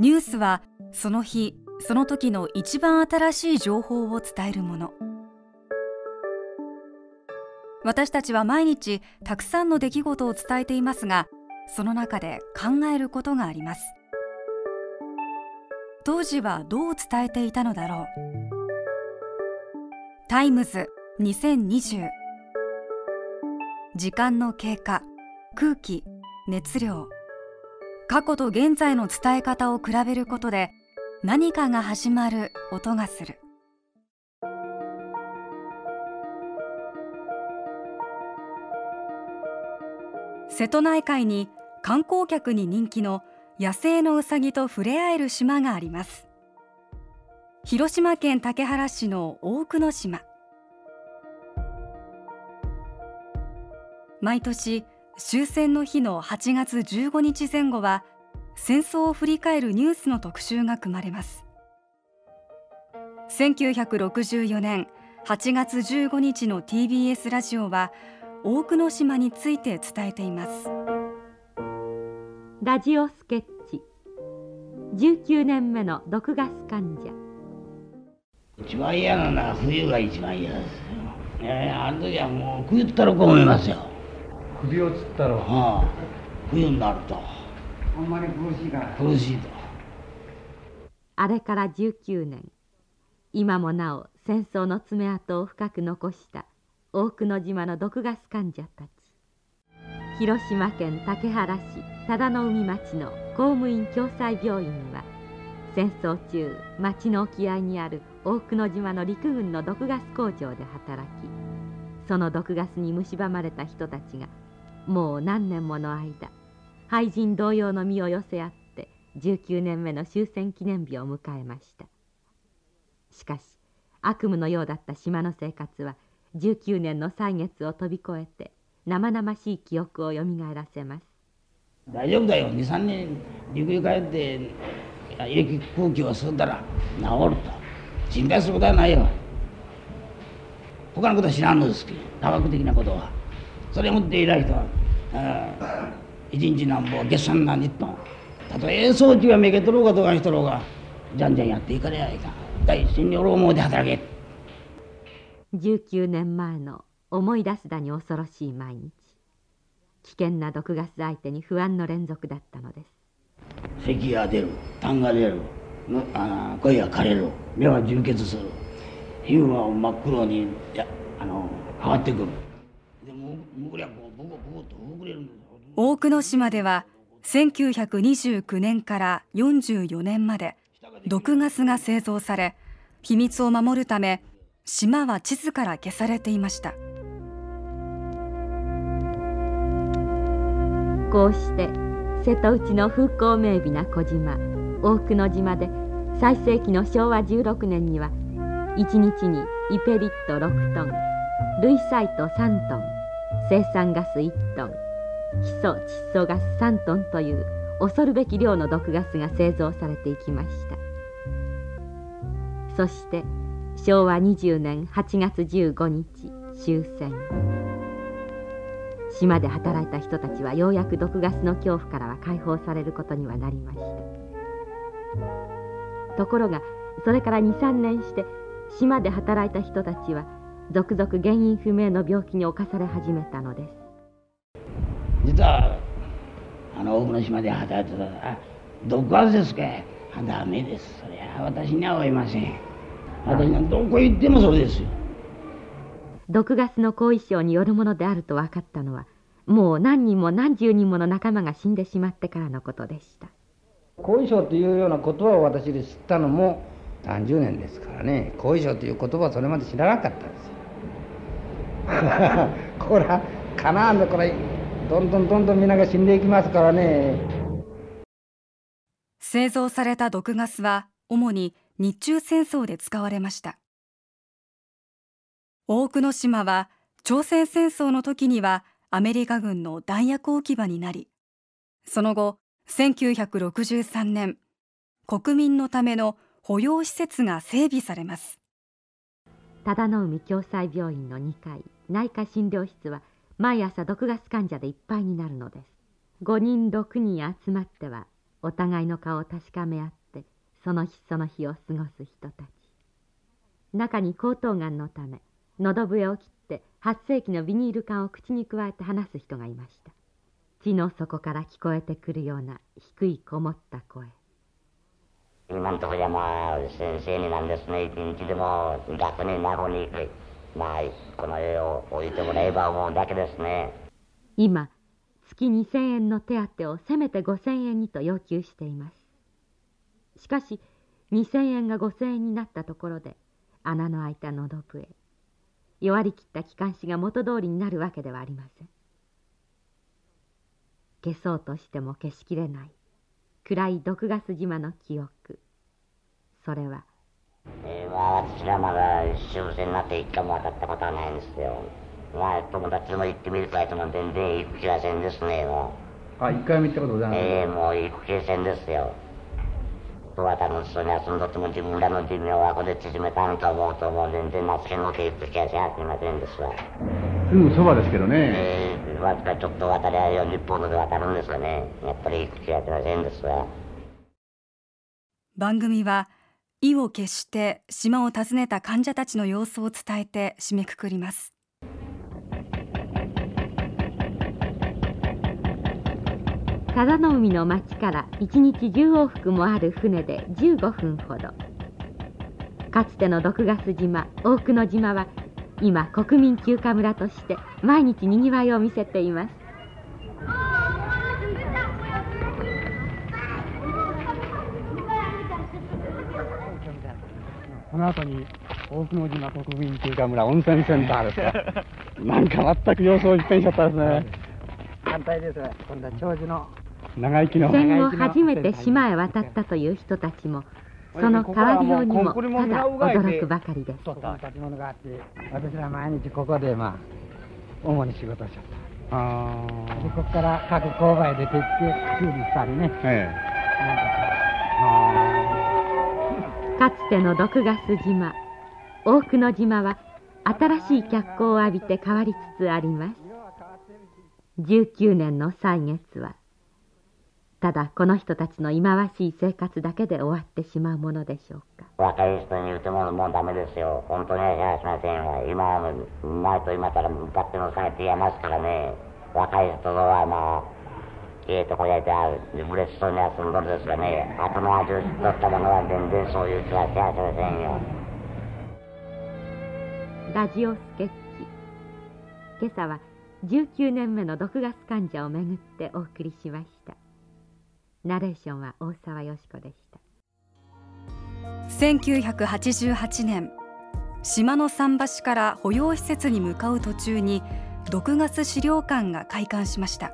ニュースはその日その時の一番新しい情報を伝えるもの。私たちは毎日たくさんの出来事を伝えていますがその中で考えることがあります。当時はどう伝えていたのだろう。タイムズ2020時間の経過空気熱量。過去と現在の伝え方を比べることで何かが始まる音がする。瀬戸内海に観光客に人気の野生のウサギと触れ合える島があります。広島県竹原市の大久野島。毎年終戦の日の8月15日前後は戦争を振り返るニュースの特集が組まれます。1964年8月15日の TBS ラジオは大久野島について伝えています。ラジオスケッチ。19年目の毒ガス患者。一番嫌なのは冬が一番嫌ですよ、えー、あの時はもう冬ったらこう思いますよ首をつったら、はあ、冬になると。あんまり苦しいから苦しいと。あれから19年。今もなお戦争の爪痕を深く残した大久野島の毒ガス患者たち。広島県竹原市忠野海町の公務員共済病院は戦争中町の沖合にある大久野島の陸軍の毒ガス工場で働きその毒ガスに蝕まれた人たちがもう何年もの間廃人同様の身を寄せ合って19年目の終戦記念日を迎えました。しかし悪夢のようだった島の生活は19年の歳月を飛び越えて生々しい記憶をよみがえらせます。大丈夫だよ。23年陸に帰って駅空気を吸ったら治ると。心配することはないよ。他のことは知らんのですけど科学的なことは。それを持って偉い人は一日なんぼ月産何トンたとえ装置がめけとろうかどうかしとろうがじゃんじゃんやっていかれやいかん。大心に俺思うで働け。19年前の思い出すだに恐ろしい毎日。危険な毒ガス相手に不安の連続だったのです。咳が出る痰が出るあ声が枯れる目は充血する。皮膚は真っ黒にやあの変わってくる大久野島では1929年から44年まで毒ガスが製造され秘密を守るため島は地図から消されていました。こうして瀬戸内の風光明媚な小島大久野島で最盛期の昭和16年には1日にイペリット6トン類サイト3トン生産ガス1トンヒ素窒素ガス3トンという恐るべき量の毒ガスが製造されていきました。そして昭和20年8月15日終戦。島で働いた人たちはようやく毒ガスの恐怖からは解放されることにはなりました。ところがそれから23年して島で働いた人たちは続々原因不明の病気に侵され始めたのです。実はあの島で働いてたら「毒ガスですかダメです。そりゃ私には合いません。私どこ行ってもそうですよ。毒ガスの後遺症によるものであると分かったのはもう何人も何十人もの仲間が死んでしまってからのことでした。後遺症というような言葉を私で知ったのも30年ですからね。後遺症という言葉はそれまで知らなかったんですよこれはかなわんこれどんどんどんどん皆が死んでいきますからね。製造された毒ガスは主に日中戦争で使われました。大久野島は朝鮮戦争の時にはアメリカ軍の弾薬置き場になりその後1963年国民のための保養施設が整備されます。忠野海共済病院の2階。内科診療室は毎朝毒ガス患者でいっぱいになるのです。5人6人集まってはお互いの顔を確かめ合ってその日その日を過ごす人たち。中に喉頭がんのため喉笛を切って8世紀のビニール缶を口にくわえて話す人がいました。地の底から聞こえてくるような低いこもった声今のところじゃまあ先生になんですね。一日でも楽に名護に行く。まあこの絵を置いてもらえば思うだけですね。今月2000円の手当をせめて5000円にと要求しています。しかし2000円が5000円になったところで穴の開いた喉笛弱りきった機関士が元通りになるわけではありません。消そうとしても消しきれない。暗い毒ガス島の記憶。それは、私はまだ終戦になって一回も当たったことはないんですよ。まあ友達も行ってみるかいとも全然行く気がせんですねもう。あ一回も行ったことございませんええー、もう行く気せんですよ。とは楽しそうに遊んどっても自分らの寿命はここで縮めたんと思うともう。全然懐けのけ行く気がせんありませんですわ。すぐそばですけどね。ええー、わずかちょっと渡り合いを日本ので渡るんですよね。やっぱり行く気がせませんですわ。番組は意を決して島を訪ねた患者たちの様子を伝えて締めくくります。忠の海の町から1日10往復もある船で15分ほど。かつての毒ガス島大久野島は今国民休暇村として毎日にぎわいを見せています。この後に大久野島国民休暇村温泉センターですか。なんか全く様子を一変しちゃったですね。反対です。今度は長寿の。長生きの。戦後初めて島へ渡ったという人たちもその変わりようにもただ驚くばかりですここに建物があって私ら毎日ここでまあ主に仕事しちゃった。あでここから各勾配出て行って修理したりね、ええ、かかつての毒ガス島。大久野島は新しい脚光を浴びて変わりつつあります。19年の歳月はただこの人たちの忌まわしい生活だけで終わってしまうものでしょうか。若い人に言うてももうダメですよ。本当にはしませんわ今は前と今から向かってのされてやますからね若い人はまあええとこやいて嬉しそうに遊んどるですがね。後の味を知っとったものは全然そういう気はしませんよラジオスケッチ。今朝は19年目の毒ガス患者をめぐってお送りしました。ナレーションは大沢よし子でした。1988年。島の桟橋から保養施設に向かう途中に毒ガス資料館が開館しました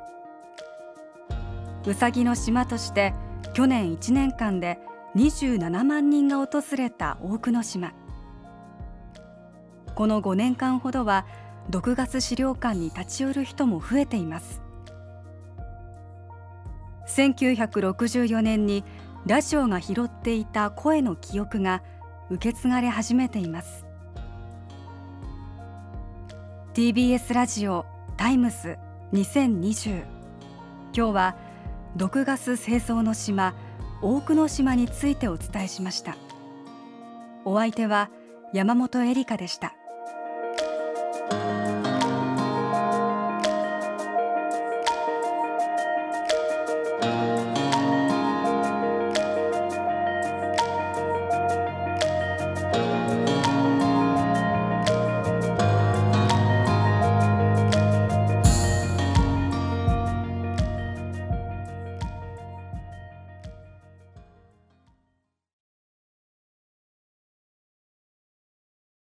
うさぎの島として去年1年間で27万人が訪れた大久野島。この5年間ほどは毒ガス資料館に立ち寄る人も増えています。1964年にラジオが拾っていた声の記憶が受け継がれ始めています。TBS ラジオタイムス2020今日は毒ガス清掃の島大久野島についてお伝えしました。お相手は山本恵里香でした。